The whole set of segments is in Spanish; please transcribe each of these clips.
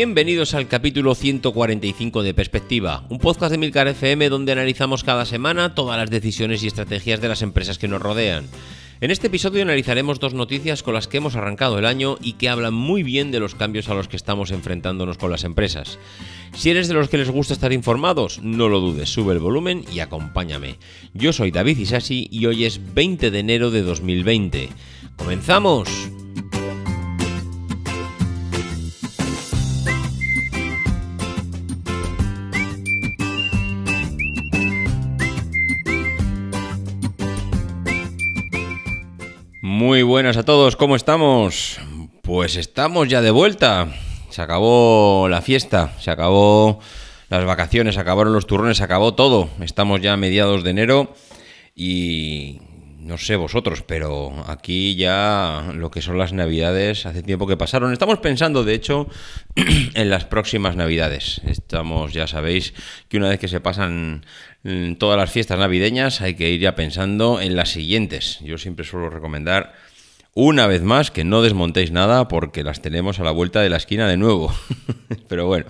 Bienvenidos al capítulo 145 de Perspectiva, un podcast de Milcar FM donde analizamos cada semana todas las decisiones y estrategias de las empresas que nos rodean. En este episodio analizaremos dos noticias con las que hemos arrancado el año y que hablan muy bien de los cambios a los que estamos enfrentándonos con las empresas. Si eres de los que les gusta estar informados, no lo dudes, sube el volumen y acompáñame. Yo soy David Isasi y hoy es 20 de enero de 2020. ¡Comenzamos! Muy buenas a todos, ¿cómo estamos? Pues estamos ya de vuelta. Se acabó la fiesta, se acabó las vacaciones, se acabaron los turrones, se acabó todo. Estamos ya a mediados de enero y no sé vosotros, pero aquí ya lo que son las navidades hace tiempo que pasaron. Estamos pensando, de hecho, en las próximas navidades. Estamos, ya sabéis, que una vez que se pasan mm, todas las fiestas navideñas hay que ir ya pensando en las siguientes. Yo siempre suelo recomendar una vez más que no desmontéis nada porque las tenemos a la vuelta de la esquina de nuevo. Pero bueno,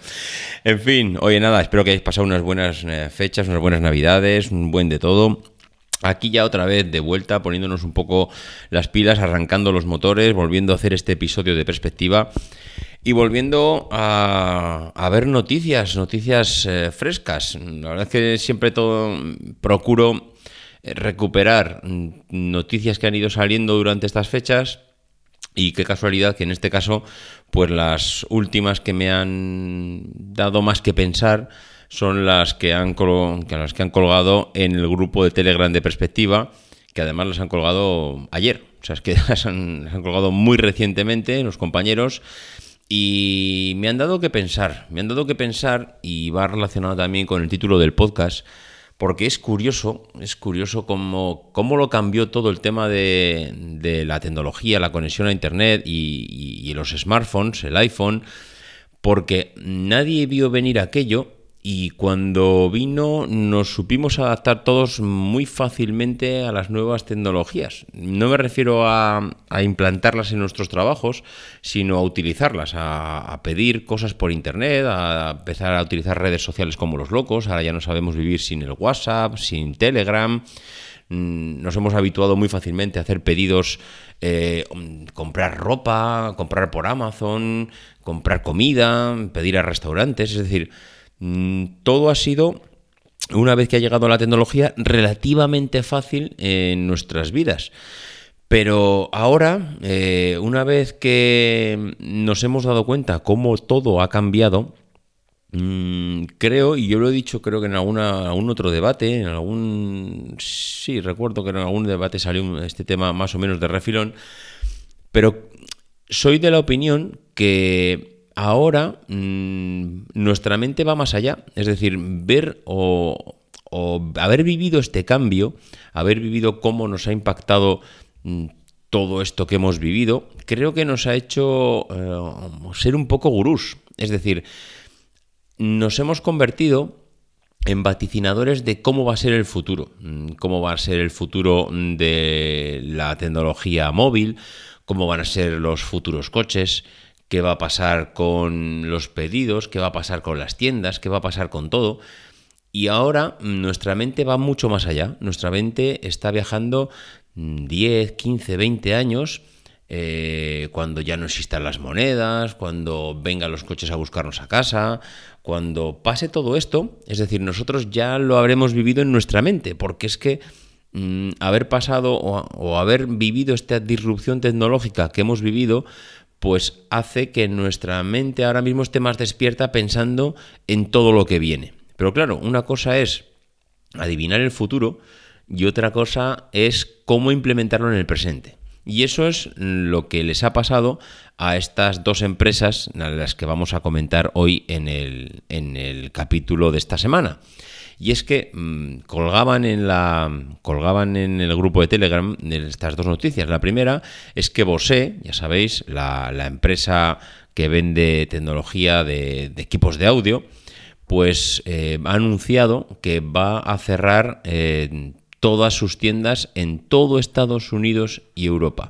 en fin, oye nada, espero que hayáis pasado unas buenas eh, fechas, unas buenas navidades, un buen de todo. Aquí ya otra vez de vuelta, poniéndonos un poco las pilas, arrancando los motores, volviendo a hacer este episodio de perspectiva y volviendo a, ver noticias, noticias eh, frescas. La verdad es que siempre todo procuro eh, recuperar noticias que han ido saliendo durante estas fechas y qué casualidad que en este caso, pues las últimas que me han dado más que pensar son las que han, las que han colgado en el grupo de Telegram de Perspectiva, que además las han colgado ayer. O sea, es que las han, las han colgado muy recientemente los compañeros y me han dado que pensar, me han dado que pensar y va relacionado también con el título del podcast, porque es curioso, es curioso cómo, cómo lo cambió todo el tema de, la tecnología, la conexión a Internet y, y los smartphones, el iPhone, porque nadie vio venir aquello y cuando vino nos supimos adaptar todos muy fácilmente a las nuevas tecnologías. No me refiero a, implantarlas en nuestros trabajos, sino a utilizarlas, a, pedir cosas por Internet, a empezar a utilizar redes sociales como los locos. Ahora ya no sabemos vivir sin el WhatsApp, sin Telegram. Mm, nos hemos habituado muy fácilmente a hacer pedidos, eh, comprar ropa, comprar por Amazon, comprar comida, pedir a restaurantes, es decir, Mm, todo ha sido, una vez que ha llegado la tecnología, relativamente fácil en nuestras vidas. Pero ahora, eh, una vez que nos hemos dado cuenta cómo todo ha cambiado, mm, creo, y yo lo he dicho creo que en alguna, algún otro debate, en algún... Sí, recuerdo que en algún debate salió este tema más o menos de refilón, pero soy de la opinión que ahora mm, nuestra mente va más allá. Es decir, ver o, haber vivido este cambio, haber vivido cómo nos ha impactado mm, todo esto que hemos vivido, creo que nos ha hecho eh, ser un poco gurús. Es decir, nos hemos convertido en vaticinadores de cómo va a ser el futuro, mm, cómo va a ser el futuro de la tecnología móvil, cómo van a ser los futuros coches, qué va a pasar con los pedidos, qué va a pasar con las tiendas, qué va a pasar con todo. Y ahora nuestra mente va mucho más allá. Nuestra mente está viajando 10, 15, 20 años eh, cuando ya no existan las monedas, cuando vengan los coches a buscarnos a casa, cuando pase todo esto, es decir, nosotros ya lo habremos vivido en nuestra mente, porque es que mm, haber pasado o, o haber vivido esta disrupción tecnológica que hemos vivido, pues hace que nuestra mente ahora mismo esté más despierta pensando en todo lo que viene. Pero claro, una cosa es adivinar el futuro y otra cosa es cómo implementarlo en el presente. Y eso es lo que les ha pasado a estas dos empresas, a las que vamos a comentar hoy en el, en el capítulo de esta semana. Y es que mm, colgaban en la colgaban en el grupo de Telegram estas dos noticias. La primera es que Bose, ya sabéis, la, empresa que vende tecnología de, equipos de audio, pues eh, ha anunciado que va a cerrar eh, todas sus tiendas en todo Estados Unidos y Europa.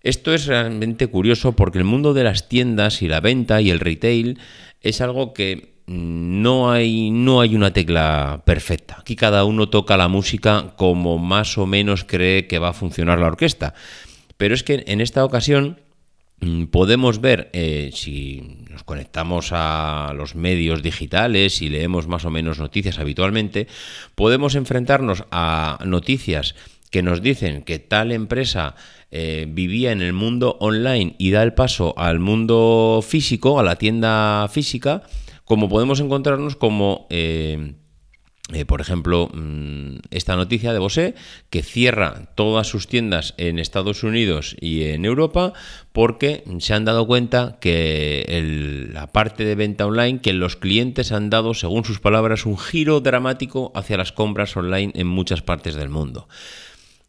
Esto es realmente curioso porque el mundo de las tiendas y la venta y el retail es algo que no hay, no hay una tecla perfecta. Aquí cada uno toca la música como más o menos cree que va a funcionar la orquesta. Pero es que en esta ocasión mm, podemos ver, eh, si nos conectamos a los medios digitales y leemos más o menos noticias habitualmente, podemos enfrentarnos a noticias que nos dicen que tal empresa eh, vivía en el mundo online y da el paso al mundo físico, a la tienda física, como podemos encontrarnos como... Eh, eh, por ejemplo, mm, esta noticia de Bose, que cierra todas sus tiendas en Estados Unidos y en Europa porque se han dado cuenta que la parte de venta online, que los clientes han dado, según sus palabras, un giro dramático hacia las compras online en muchas partes del mundo.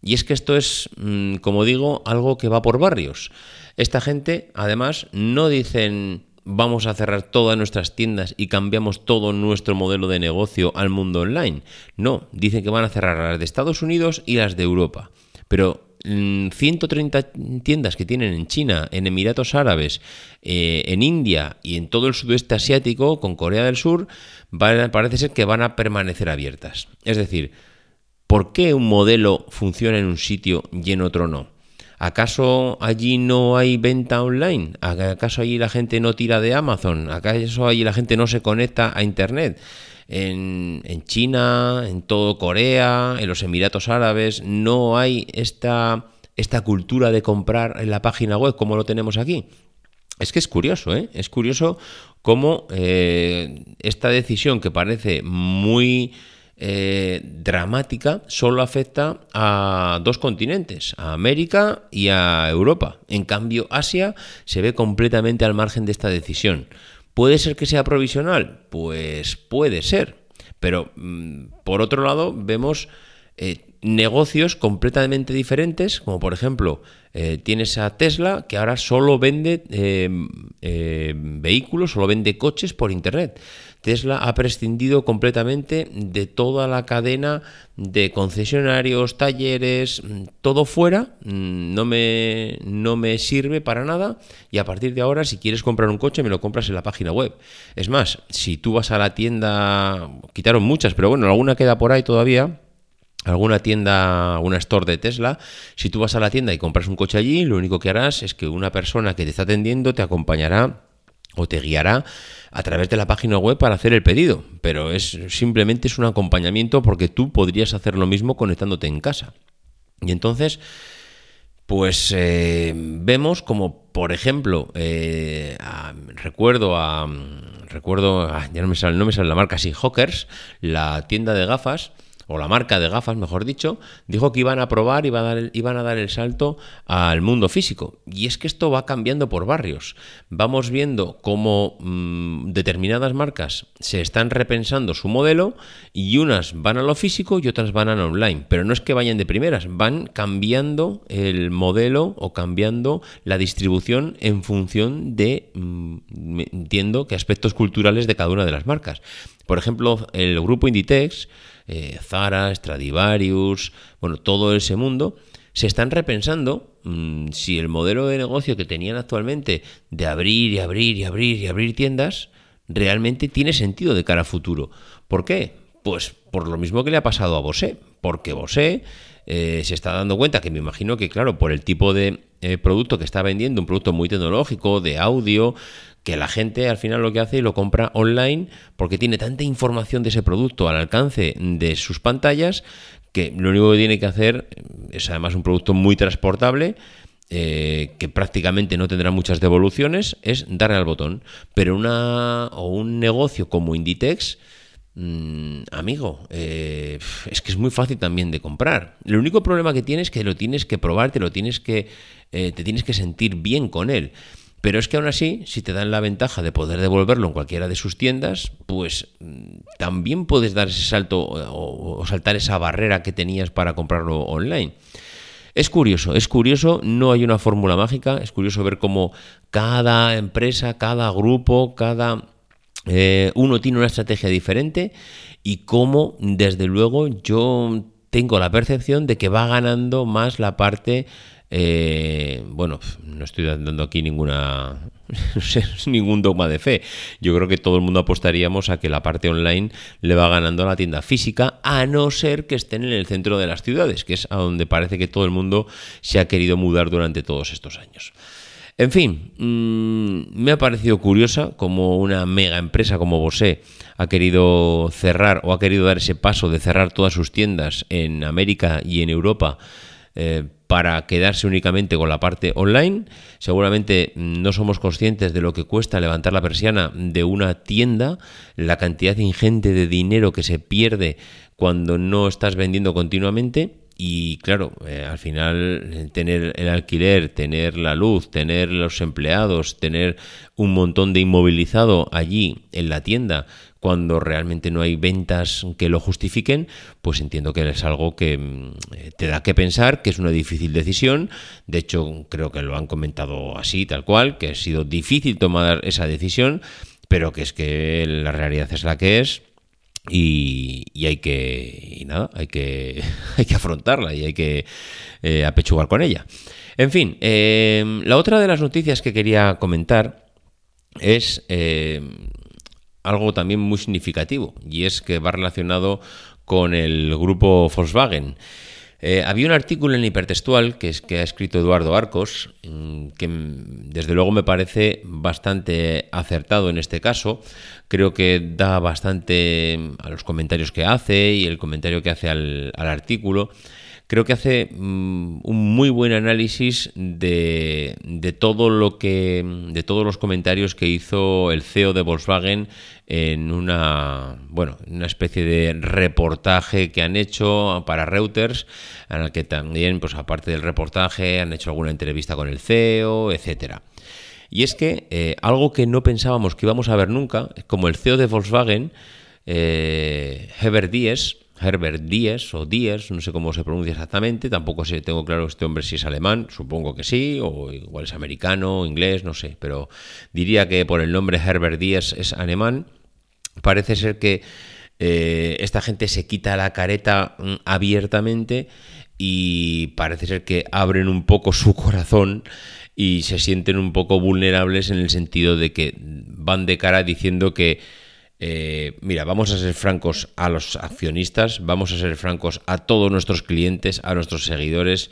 Y es que esto es, mm, como digo, algo que va por barrios. Esta gente, además, no dicen vamos a cerrar todas nuestras tiendas y cambiamos todo nuestro modelo de negocio al mundo online. No, dicen que van a cerrar las de Estados Unidos y las de Europa. Pero 130 mm, tiendas que tienen en China, en Emiratos Árabes, eh, en India y en todo el sudeste asiático, con Corea del Sur, parece ser que van a permanecer abiertas. Es decir, ¿por qué un modelo funciona en un sitio y en otro no? ¿Acaso allí no hay venta online? ¿Acaso allí la gente no tira de Amazon? ¿Acaso allí la gente no se conecta a Internet? En, China, en todo Corea, en los Emiratos Árabes, no hay esta, esta cultura de comprar en la página web como lo tenemos aquí. Es que es curioso, ¿eh? Es curioso cómo eh, esta decisión que parece muy eh, dramática solo afecta a dos continentes, a América y a Europa. En cambio, Asia se ve completamente al margen de esta decisión. ¿Puede ser que sea provisional? Pues puede ser. Pero mm, por otro lado, vemos eh, negocios completamente diferentes, como por ejemplo, eh, tienes a Tesla que ahora solo vende vehículos, solo vende coches por Internet. Tesla ha prescindido completamente de toda la cadena de concesionarios, talleres, mm, todo fuera, mm, no me, no me sirve para nada y a partir de ahora si quieres comprar un coche me lo compras en la página web. Es más, si tú vas a la tienda, quitaron muchas, pero bueno, alguna queda por ahí todavía, alguna tienda, una store de Tesla, si tú vas a la tienda y compras un coche allí, lo único que harás es que una persona que te está atendiendo te acompañará o te guiará a través de la página web para hacer el pedido, pero es simplemente es un acompañamiento porque tú podrías hacer lo mismo conectándote en casa. Y entonces, pues eh, vemos como, por ejemplo, eh, recuerdo a recuerdo, ya no me sale, no me sale la marca, sí, Hawkers, la tienda de gafas, o la marca de gafas, mejor dicho, dijo que iban a probar, iban a, dar, iban a dar el salto al mundo físico. Y es que esto va cambiando por barrios. Vamos viendo cómo mm, determinadas marcas se están repensando su modelo y unas van a lo físico y otras van a lo online. Pero no es que vayan de primeras, van cambiando el modelo o cambiando la distribución en función de, mm, entiendo, que aspectos culturales de cada una de las marcas. Por ejemplo, el grupo Inditex eh, Zara, Stradivarius, bueno, todo ese mundo, se están repensando mm, si el modelo de negocio que tenían actualmente de abrir y abrir y abrir y abrir tiendas realmente tiene sentido de cara a futuro. ¿Por qué? Pues por lo mismo que le ha pasado a Bosé, porque Bosé eh, se está dando cuenta que me imagino que, claro, por el tipo de eh, producto que está vendiendo, un producto muy tecnológico, de audio, que la gente al final lo que hace es lo compra online porque tiene tanta información de ese producto al alcance de sus pantallas que lo único que tiene que hacer es además un producto muy transportable eh, que prácticamente no tendrá muchas devoluciones, es darle al botón. Pero una, o un negocio como Inditex, mm, amigo, eh, es que es muy fácil también de comprar. El único problema que tienes es que lo tienes que probar, te lo tienes que, eh, te tienes que sentir bien con él. Pero es que aún así, si te dan la ventaja de poder devolverlo en cualquiera de sus tiendas, pues mm, también puedes dar ese salto o saltar esa barrera que tenías para comprarlo online. Es curioso, es curioso, no hay una fórmula mágica, es curioso ver cómo cada empresa, cada grupo, cada eh, uno tiene una estrategia diferente y cómo, desde luego, yo tengo la percepción de que va ganando más la parte eh, bueno, no estoy dando aquí ninguna ningún dogma de fe. Yo creo que todo el mundo apostaríamos a que la parte online le va ganando a la tienda física, a no ser que estén en el centro de las ciudades, que es a donde parece que todo el mundo se ha querido mudar durante todos estos años. En fin, mm, me ha parecido curiosa como una mega empresa como Bosé ha querido cerrar o ha querido dar ese paso de cerrar todas sus tiendas en América y en Europa eh, para quedarse únicamente con la parte online. Seguramente no somos conscientes de lo que cuesta levantar la persiana de una tienda, la cantidad ingente de dinero que se pierde cuando no estás vendiendo continuamente. Y claro, eh, al final tener el alquiler, tener la luz, tener los empleados, tener un montón de inmovilizado allí en la tienda, cuando realmente no hay ventas que lo justifiquen, pues entiendo que es algo que mm, te da que pensar, que es una difícil decisión. De hecho, creo que lo han comentado así, tal cual, que ha sido difícil tomar esa decisión, pero que es que la realidad es la que es. Y, hay que nada hay que hay que afrontarla y hay que eh, apechugar con ella en fin eh, la otra de las noticias que quería comentar es eh, algo también muy significativo y es que va relacionado con el grupo Volkswagen. Eh, había un artículo en Hipertextual que, es, que ha escrito Eduardo Arcos, mm, que mm, desde luego me parece bastante acertado en este caso. Creo que da bastante mm, a los comentarios que hace y el comentario que hace al, al artículo creo que hace mm, un muy buen análisis de, todo lo que de todos los comentarios que hizo el CEO de Volkswagen en una bueno una especie de reportaje que han hecho para Reuters en el que también pues aparte del reportaje han hecho alguna entrevista con el CEO etcétera. Y es que eh, algo que no pensábamos que íbamos a ver nunca como el CEO de Volkswagen eh, Heber Dies Herbert Dies o Dies, no sé cómo se pronuncia exactamente, tampoco sé, tengo claro este hombre si es alemán, supongo que sí, o igual es americano, inglés, no sé, pero diría que por el nombre Herbert Dies es alemán. Parece ser que eh, esta gente se quita la careta mm, abiertamente y parece ser que abren un poco su corazón y se sienten un poco vulnerables en el sentido de que van de cara diciendo que eh, mira, vamos a ser francos a los accionistas, vamos a ser francos a todos nuestros clientes, a nuestros seguidores.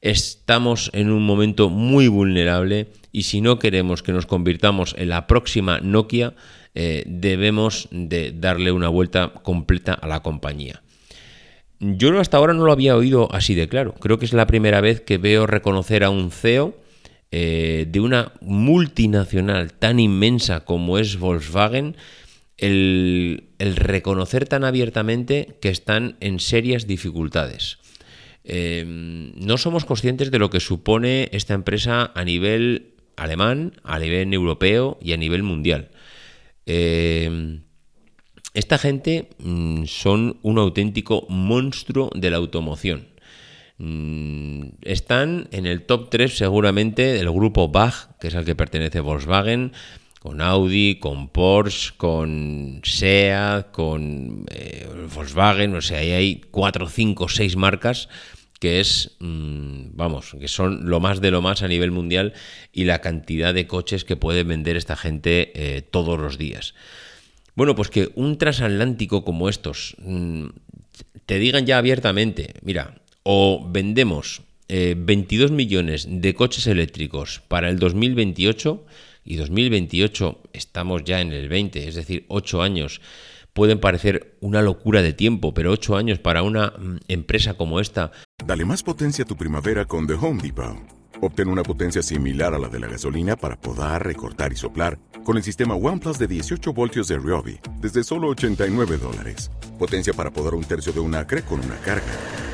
Estamos en un momento muy vulnerable y si no queremos que nos convirtamos en la próxima Nokia, eh, debemos de darle una vuelta completa a la compañía. Yo hasta ahora no lo había oído así de claro. Creo que es la primera vez que veo reconocer a un CEO eh, de una multinacional tan inmensa como es Volkswagen el, reconocer tan abiertamente que están en serias dificultades. Em, no somos conscientes de lo que supone esta empresa a nivel alemán, a nivel europeo y a nivel mundial. Em, esta gente mm, son un auténtico monstruo de la automoción. Mm, están en el top 3 seguramente del grupo Bach, que es al que pertenece Volkswagen, con Audi, con Porsche, con SEAT, con eh, Volkswagen, o sea, ahí hay cuatro, cinco, seis marcas que es, mm, vamos, que son lo más de lo más a nivel mundial y la cantidad de coches que puede vender esta gente eh, todos los días. Bueno, pues que un transatlántico como estos mm, te digan ya abiertamente, mira, o vendemos 22 eh, millones de coches eléctricos para el 2028, y 2028 estamos ya en el 20, es decir, 8 años. Pueden parecer una locura de tiempo, pero 8 años para una mm, empresa como esta. Dale más potencia a tu primavera con The Home Depot. Obtén una potencia similar a la de la gasolina para poder recortar y soplar con el sistema OnePlus de 18 voltios de Ryobi desde solo 89 dólares. Potencia para podar un tercio de un acre con una carga.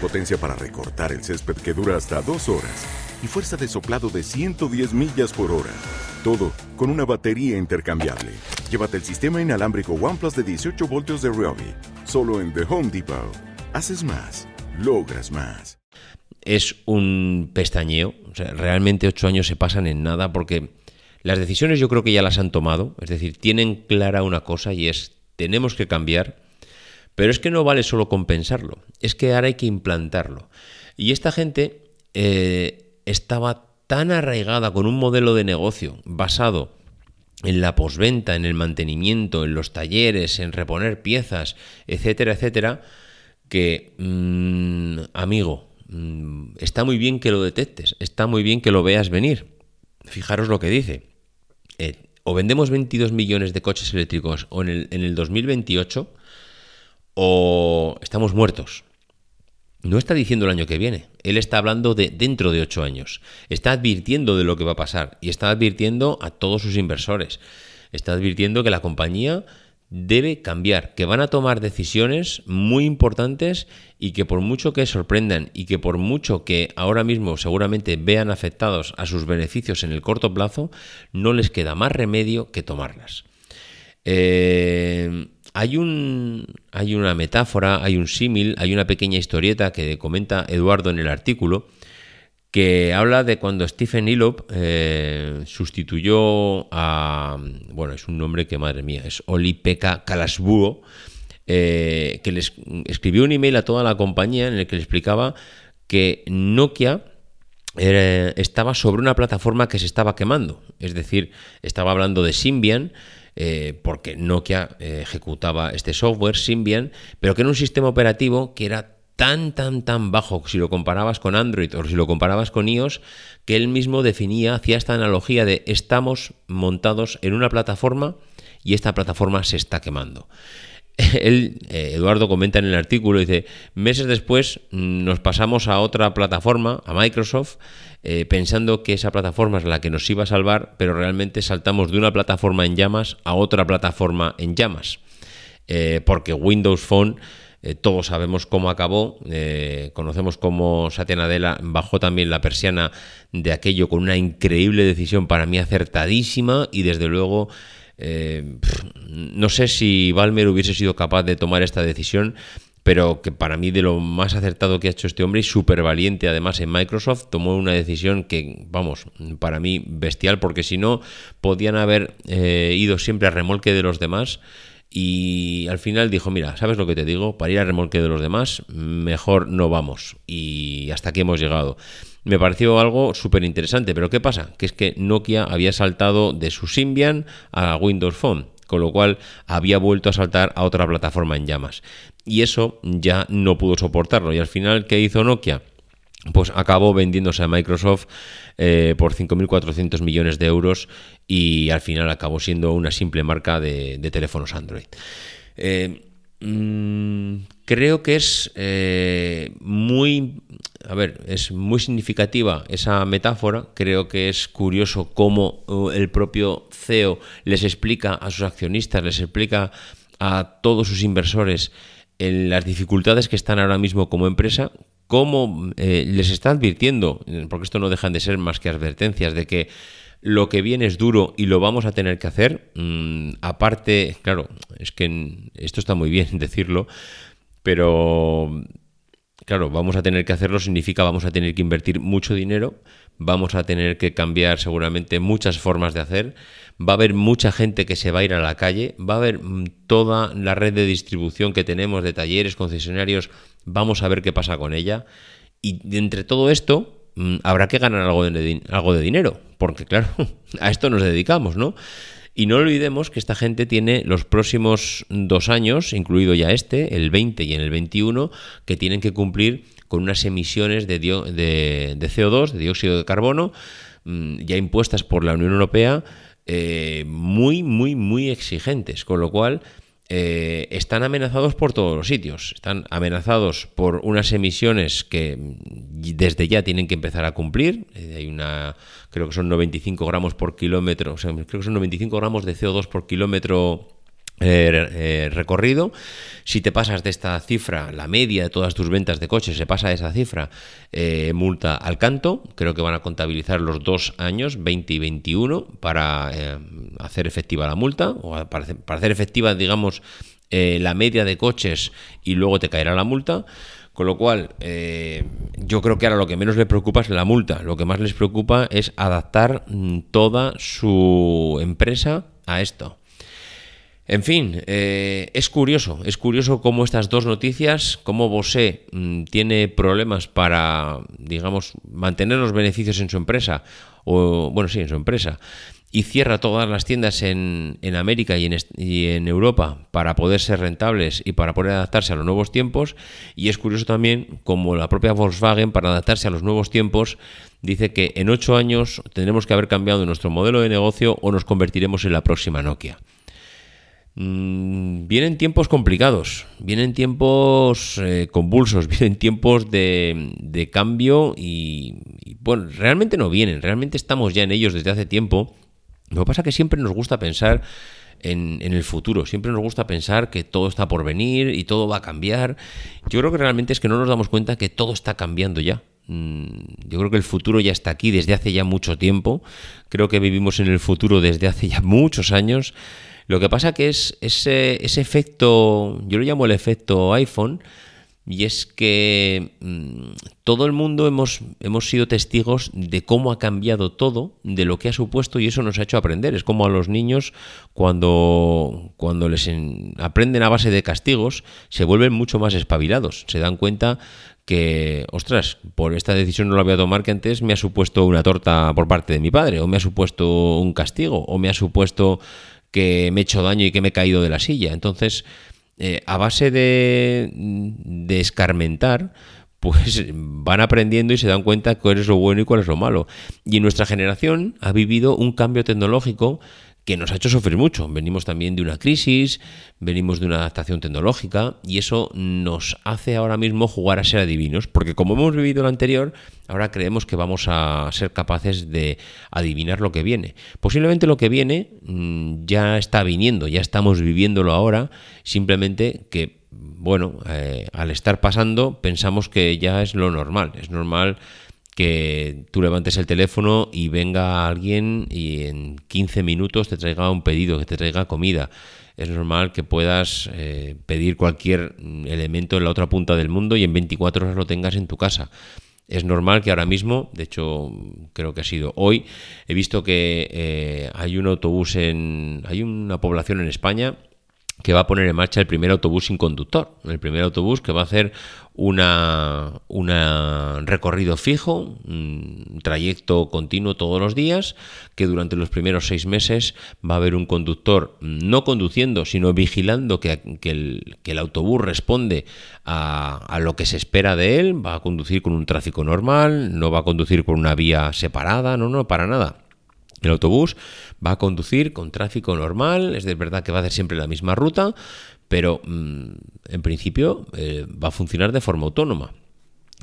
Potencia para recortar el césped que dura hasta dos horas. Y fuerza de soplado de 110 millas por hora. Todo con una batería intercambiable. Llévate el sistema inalámbrico OnePlus de 18 voltios de Ryobi. Solo en The Home Depot. Haces más. Logras más es un pestañeo. O sea, realmente ocho años se pasan en nada porque las decisiones yo creo que ya las han tomado. Es decir, tienen clara una cosa y es tenemos que cambiar. Pero es que no vale solo compensarlo, es que ahora hay que implantarlo. Y esta gente eh, estaba tan arraigada con un modelo de negocio basado en la posventa, en el mantenimiento, en los talleres, en reponer piezas, etcétera, etcétera, que, mm, amigo, Mm, está muy bien que lo detectes, está muy bien que lo veas venir. Fijaros lo que dice. Eh, o vendemos 22 millones de coches eléctricos o en el, en el 2028 o estamos muertos. No está diciendo el año que viene, él está hablando de dentro de ocho años. Está advirtiendo de lo que va a pasar y está advirtiendo a todos sus inversores. Está advirtiendo que la compañía debe cambiar, que van a tomar decisiones muy importantes y que por mucho que sorprendan y que por mucho que ahora mismo seguramente vean afectados a sus beneficios en el corto plazo, no les queda más remedio que tomarlas. Eh, hay, un, hay una metáfora, hay un símil, hay una pequeña historieta que comenta Eduardo en el artículo, que habla de cuando Stephen Ilop eh, sustituyó a, bueno, es un nombre que madre mía, es Oli Pekka eh, que les escribió un email a toda la compañía en el que le explicaba que Nokia estaba sobre una plataforma que se estaba quemando, es decir, estaba hablando de Symbian, eh, porque Nokia ejecutaba este software Symbian, pero que era un sistema operativo que era tan, tan, tan bajo si lo comparabas con Android o si lo comparabas con iOS, que él mismo definía, hacía esta analogía de estamos montados en una plataforma y esta plataforma se está quemando. Él, eh, Eduardo comenta en el artículo, dice, meses después mm, nos pasamos a otra plataforma, a Microsoft, eh, pensando que esa plataforma es la que nos iba a salvar, pero realmente saltamos de una plataforma en llamas a otra plataforma en llamas. Eh, porque Windows Phone todos sabemos cómo acabó, conocemos cómo Satya bajó también la persiana de aquello con una increíble decisión para mí acertadísima y desde luego eh, no sé si Balmer hubiese sido capaz de tomar esta decisión, pero que para mí de lo más acertado que ha hecho este hombre y súper valiente además en Microsoft, tomó una decisión que, vamos, para mí bestial, porque si no, podían haber ido siempre a remolque de los demás y al final dijo, mira, ¿sabes lo que te digo? Para ir a remolque de los demás, mejor no vamos. Y hasta aquí hemos llegado. Me pareció algo súper interesante, pero ¿qué pasa? Que es que Nokia había saltado de su Symbian a Windows Phone, con lo cual había vuelto a saltar a otra plataforma en llamas. Y eso ya no pudo soportarlo. Y al final, ¿qué hizo Nokia? pues acabó vendiéndose a Microsoft eh, por 5.400 millones de euros y al final acabó siendo una simple marca de, teléfonos Android. Eh, mm, creo que es eh, muy, a ver, es muy significativa esa metáfora. Creo que es curioso cómo el propio CEO les explica a sus accionistas, les explica a todos sus inversores en las dificultades que están ahora mismo como empresa, cómo eh, les está advirtiendo, porque esto no dejan de ser más que advertencias, de que lo que viene es duro y lo vamos a tener que hacer. Mm, aparte, claro, es que esto está muy bien decirlo, pero claro, vamos a tener que hacerlo significa vamos a tener que invertir mucho dinero, vamos a tener que cambiar seguramente muchas formas de hacer, va a haber mucha gente que se va a ir a la calle, va a haber mm, toda la red de distribución que tenemos de talleres, concesionarios Vamos a ver qué pasa con ella. Y entre todo esto, mm, habrá que ganar algo de, algo de dinero, porque claro, a esto nos dedicamos, ¿no? Y no olvidemos que esta gente tiene los próximos dos años, incluido ya este, el 20 y en el 21, que tienen que cumplir con unas emisiones de, de, CO2, de dióxido de carbono, mm, ya impuestas por la Unión Europea, eh, muy, muy, muy exigentes. Con lo cual, eh, están amenazados por todos los sitios. Están amenazados por unas emisiones que desde ya tienen que empezar a cumplir. Eh, hay una, creo que son 95 gramos por kilómetro, o sea, creo que son 95 gramos de CO2 por kilómetro eh, eh, recorrido. Si te pasas de esta cifra, la media de todas tus ventas de coches se pasa de esa cifra, eh, multa al canto. Creo que van a contabilizar los dos años, 20 y 21, para hacer efectiva la multa, o para hacer, efectiva, digamos, la media de coches y luego te caerá la multa. Con lo cual, yo creo que ahora lo que menos le preocupa es la multa. Lo que más les preocupa es adaptar mm, toda su empresa a esto. En fin, eh, es curioso, es curioso cómo estas dos noticias, cómo Bosé mm, tiene problemas para, digamos, mantener los beneficios en su empresa, o bueno, sí, en su empresa, y cierra todas las tiendas en, América y en, y en, Europa para poder ser rentables y para poder adaptarse a los nuevos tiempos. Y es curioso también como la propia Volkswagen, para adaptarse a los nuevos tiempos, dice que en ocho años tendremos que haber cambiado nuestro modelo de negocio o nos convertiremos en la próxima Nokia. Mm, vienen tiempos complicados, vienen tiempos eh, convulsos, vienen tiempos de, cambio y, bueno, realmente no vienen, realmente estamos ya en ellos desde hace tiempo. Lo que pasa es que siempre nos gusta pensar en, el futuro, siempre nos gusta pensar que todo está por venir y todo va a cambiar. Yo creo que realmente es que no nos damos cuenta que todo está cambiando ya. Mm, yo creo que el futuro ya está aquí desde hace ya mucho tiempo. Creo que vivimos en el futuro desde hace ya muchos años. Lo que pasa que es ese, ese efecto, yo lo llamo el efecto iPhone, y es que mm, todo el mundo hemos, hemos sido testigos de cómo ha cambiado todo, de lo que ha supuesto y eso nos ha hecho aprender. Es como a los niños cuando, cuando les aprenden a base de castigos, se vuelven mucho más espabilados. Se dan cuenta que, ostras, por esta decisión no la voy a tomar que antes me ha supuesto una torta por parte de mi padre, o me ha supuesto un castigo, o me ha supuesto que me he hecho daño y que me he caído de la silla. Entonces, eh, a base de, de escarmentar, pues van aprendiendo y se dan cuenta cuál es lo bueno y cuál es lo malo. Y nuestra generación ha vivido un cambio tecnológico que nos ha hecho sufrir mucho. Venimos también de una crisis, venimos de una adaptación tecnológica y eso nos hace ahora mismo jugar a ser adivinos, porque como hemos vivido lo anterior, ahora creemos que vamos a ser capaces de adivinar lo que viene. Posiblemente lo que viene mm, ya está viniendo, ya estamos viviéndolo ahora, simplemente que, bueno, eh, al estar pasando pensamos que ya es lo normal, es normal que tú levantes el teléfono y venga alguien y en 15 minutos te traiga un pedido, que te traiga comida. Es normal que puedas eh, pedir cualquier elemento en la otra punta del mundo y en 24 horas lo tengas en tu casa. Es normal que ahora mismo, de hecho creo que ha sido hoy, he visto que eh, hay un autobús en... hay una población en España que va a poner en marcha el primer autobús sin conductor, el primer autobús que va a hacer una, recorrido fijo, un trayecto continuo todos los días, que durante los primeros seis meses va a haber un conductor no conduciendo, sino vigilando que, el, autobús responde a, a, lo que se espera de él, va a conducir con un tráfico normal, no va a conducir con una vía separada, no, no, para nada. El autobús va a conducir con tráfico normal, es de verdad que va a hacer siempre la misma ruta, pero mm, en principio eh, va a funcionar de forma autónoma.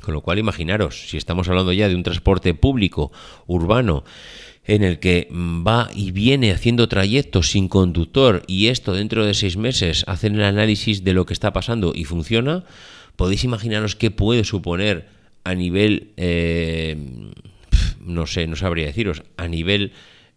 Con lo cual, imaginaros, si estamos hablando ya de un transporte público urbano en el que mm, va y viene haciendo trayectos sin conductor y esto dentro de seis meses hacen el análisis de lo que está pasando y funciona, podéis imaginaros qué puede suponer a nivel, eh, no sé, no sabría deciros, a nivel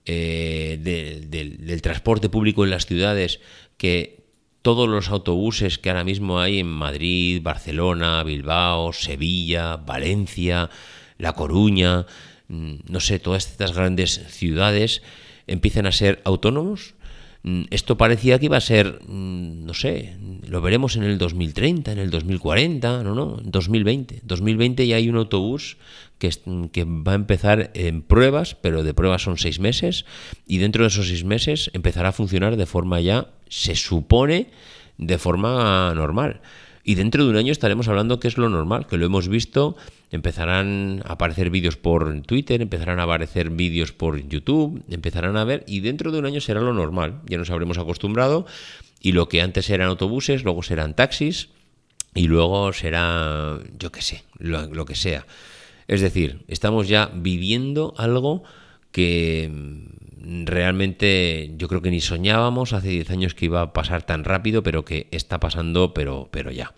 eh, del transporte público en las ciudades, que todos los autobuses que ahora mismo hay en Madrid, Barcelona, Bilbao, Sevilla, Valencia, La Coruña, mm, no sé, todas estas grandes ciudades empiezan a ser autónomos. Mm, esto parecía que iba a ser, mm, no sé, lo veremos en el 2030, en el 2040, no, no, en 2020. 2020 ya hay un autobús que, va a empezar en pruebas, pero de pruebas son seis meses, y dentro de esos seis meses empezará a funcionar de forma ya, se supone, de forma normal. Y dentro de un año estaremos hablando que es lo normal, que lo hemos visto, empezarán a aparecer vídeos por Twitter, empezarán a aparecer vídeos por YouTube, empezarán a ver, y dentro de un año será lo normal, ya nos habremos acostumbrado y lo que antes eran autobuses, luego serán taxis y luego será, yo qué sé, lo, que sea. Es decir, estamos ya viviendo algo que mm, realmente yo creo que ni soñábamos hace 10 años que iba a pasar tan rápido, pero que está pasando, pero, pero ya.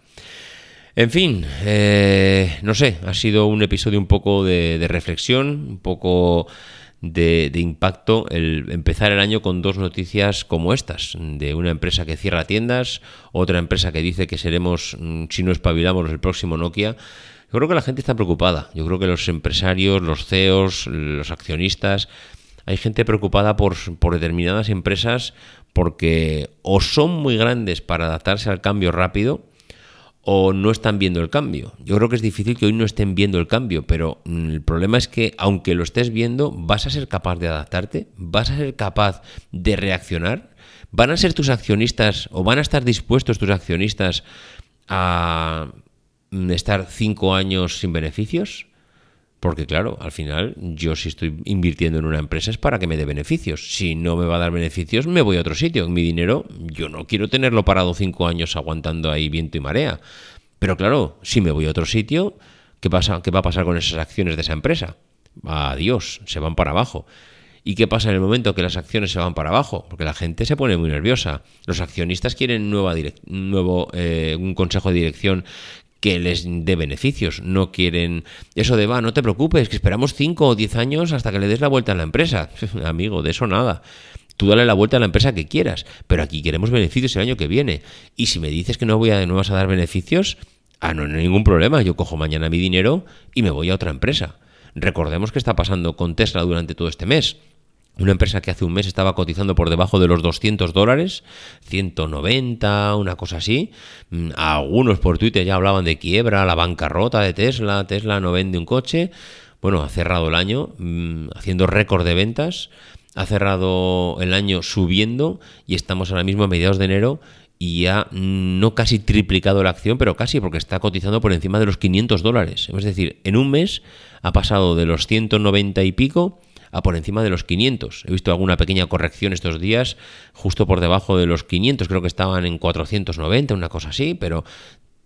En fin, eh, no sé, ha sido un episodio un poco de reflexión, un poco de, impacto el empezar el año con dos noticias como estas, de una empresa que cierra tiendas, otra empresa que dice que seremos, mm, si no espabilamos, el próximo Nokia. Yo creo que la gente está preocupada. Yo creo que los empresarios, los CEOs, los accionistas, hay gente preocupada por, por determinadas empresas porque o son muy grandes para adaptarse al cambio rápido, o no están viendo el cambio. Yo creo que es difícil que hoy no estén viendo el cambio, pero mm, el problema es que aunque lo estés viendo, vas a ser capaz de adaptarte, vas a ser capaz de reaccionar, van a ser tus accionistas o van a estar dispuestos tus accionistas a estar cinco años sin beneficios. Porque claro, al final yo si estoy invirtiendo en una empresa es para que me dé beneficios. Si no me va a dar beneficios, me voy a otro sitio. Mi dinero yo no quiero tenerlo parado cinco años aguantando ahí viento y marea. Pero claro, si me voy a otro sitio, ¿qué, pasa, qué va a pasar con esas acciones de esa empresa? Adiós, se van para abajo. ¿Y qué pasa en el momento que las acciones se van para abajo? Porque la gente se pone muy nerviosa. Los accionistas quieren nueva nuevo, eh, un consejo de dirección que les dé beneficios. No quieren eso de, va, no te preocupes, que esperamos 5 o 10 años hasta que le des la vuelta a la empresa. Amigo, de eso nada. Tú dale la vuelta a la empresa que quieras, pero aquí queremos beneficios el año que viene. Y si me dices que no, voy a, no vas a dar beneficios, ah, no, no hay ningún problema. Yo cojo mañana mi dinero y me voy a otra empresa. Recordemos que está pasando con Tesla durante todo este mes. Una empresa que hace un mes estaba cotizando por debajo de los 200 dólares, 190, una cosa así. Mm, algunos por Twitter ya hablaban de quiebra, la bancarrota de Tesla, Tesla no vende un coche. Bueno, ha cerrado el año mm, haciendo récord de ventas, ha cerrado el año subiendo y estamos ahora mismo a mediados de enero y ya no casi triplicado la acción, pero casi porque está cotizando por encima de los 500 dólares. Es decir, en un mes ha pasado de los 190 y pico a por encima de los 500. He visto alguna pequeña corrección estos días, justo por debajo de los 500, creo que estaban en 490, una cosa así, pero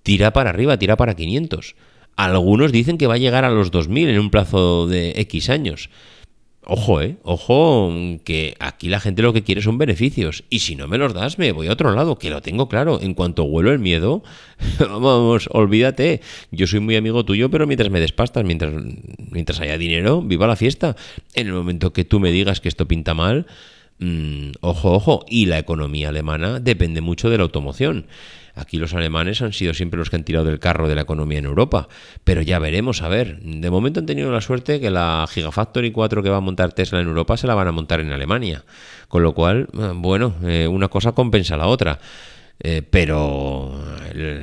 tira para arriba, tira para 500. Algunos dicen que va a llegar a los 2000 en un plazo de X años. Ojo, eh, ojo, que aquí la gente lo que quiere son beneficios. Y si no me los das, me voy a otro lado, que lo tengo claro. En cuanto huelo el miedo, vamos, olvídate. Yo soy muy amigo tuyo, pero mientras me despastas, mientras, mientras haya dinero, viva la fiesta. En el momento que tú me digas que esto pinta mal, mm, ojo, ojo. Y la economía alemana depende mucho de la automoción. Aquí los alemanes han sido siempre los que han tirado del carro de la economía en Europa, pero ya veremos, a ver. De momento han tenido la suerte que la Gigafactory 4 que va a montar Tesla en Europa se la van a montar en Alemania. Con lo cual, eh, bueno, eh, una cosa compensa la otra. Eh, pero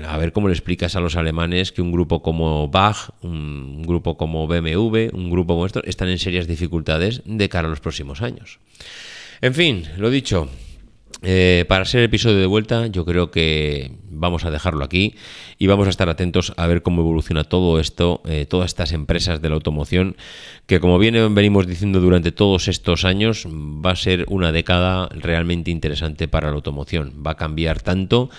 a ver cómo le explicas a los alemanes que un grupo como Bach, un grupo como BMW, un grupo como esto, están en serias dificultades de cara a los próximos años. En fin, lo dicho, eh, para ser el episodio de vuelta, yo creo que vamos a dejarlo aquí y vamos a estar atentos a ver cómo evoluciona todo esto, eh, todas estas empresas de la automoción, que como bien venimos diciendo durante todos estos años, va a ser una década realmente interesante para la automoción. Va a cambiar tanto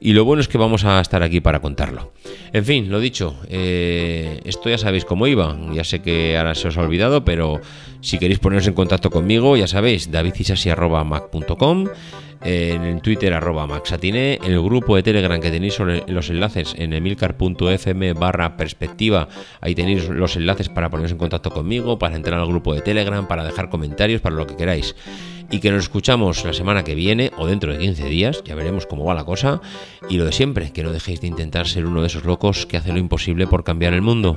y lo bueno es que vamos a estar aquí para contarlo. En fin, lo dicho, eh, esto ya sabéis cómo iba. Ya sé que ahora se os ha olvidado, pero si queréis poneros en contacto conmigo, ya sabéis, davidcisasi.mac.com en Twitter arroba maxatine, en el grupo de Telegram que tenéis los enlaces en emilcar.fm barra perspectiva, ahí tenéis los enlaces para poneros en contacto conmigo, para entrar al grupo de Telegram, para dejar comentarios, para lo que queráis. Y que nos escuchamos la semana que viene o dentro de 15 días, ya veremos cómo va la cosa, y lo de siempre, que no dejéis de intentar ser uno de esos locos que hace lo imposible por cambiar el mundo.